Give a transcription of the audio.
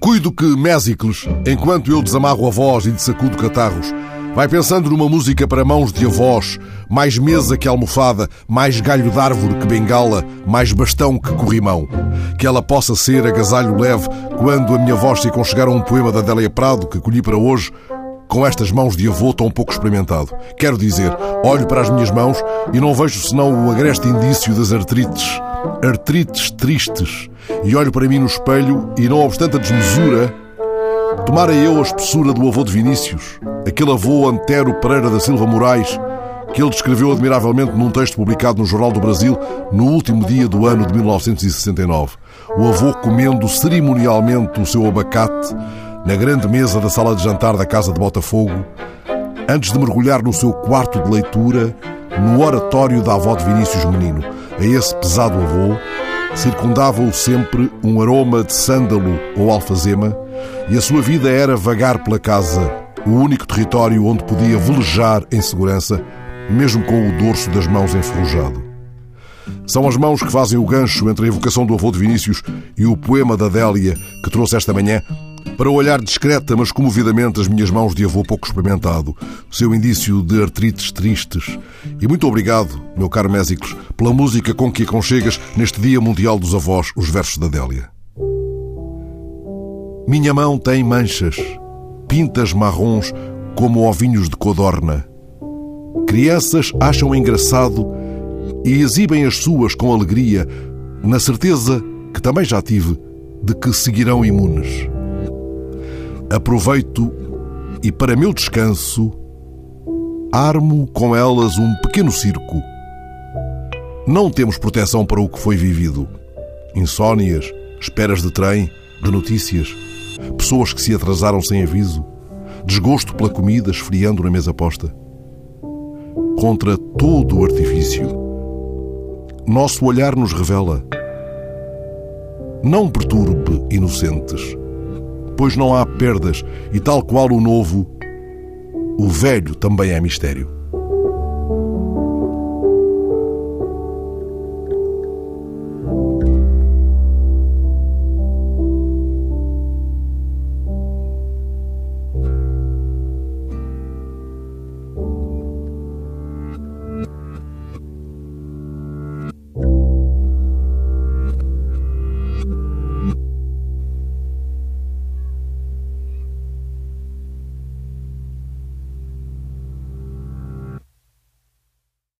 Cuido que Mésicles, enquanto eu desamarro a voz e desacudo catarros, vai pensando numa música para mãos de avós, mais mesa que almofada, mais galho de árvore que bengala, mais bastão que corrimão. Que ela possa ser agasalho leve quando a minha voz se aconchegar a um poema da Adélia Prado que colhi para hoje, com estas mãos de avô tão pouco experimentado. Quero dizer, olho para as minhas mãos e não vejo senão o agreste indício das artrites. Artrites tristes. E olho para mim no espelho e, não obstante a desmesura, tomara eu a espessura do avô de Vinícius, aquele avô Antero Pereira da Silva Moraes, que ele descreveu admiravelmente num texto publicado no Jornal do Brasil no último dia do ano de 1969. O avô comendo cerimonialmente o seu abacate na grande mesa da sala de jantar da casa de Botafogo, antes de mergulhar no seu quarto de leitura, no oratório da avó de Vinícius Menino. A esse pesado avô circundava-o sempre um aroma de sândalo ou alfazema, e a sua vida era vagar pela casa, o único território onde podia velejar em segurança, mesmo com o dorso das mãos enferrujado. São as mãos que fazem o gancho entre a evocação do avô de Vinícius e o poema da Adélia que trouxe esta manhã, para olhar discreta, mas comovidamente, as minhas mãos de avô pouco experimentado, o seu indício de artrites tristes. E muito obrigado, meu caro Mésicles, pela música com que aconchegas neste Dia Mundial dos Avós os versos da Adélia. Minha mão tem manchas, pintas marrons como ovinhos de codorna. Crianças acham engraçado e exibem as suas com alegria, na certeza, que também já tive, de que seguirão imunes. Aproveito e, para meu descanso, armo com elas um pequeno circo. Não temos proteção para o que foi vivido. Insónias, esperas de trem, de notícias, pessoas que se atrasaram sem aviso, desgosto pela comida esfriando na mesa posta. Contra todo o artifício, nosso olhar nos revela. Não perturbe inocentes pois não há perdas, e tal qual o novo, o velho também é mistério.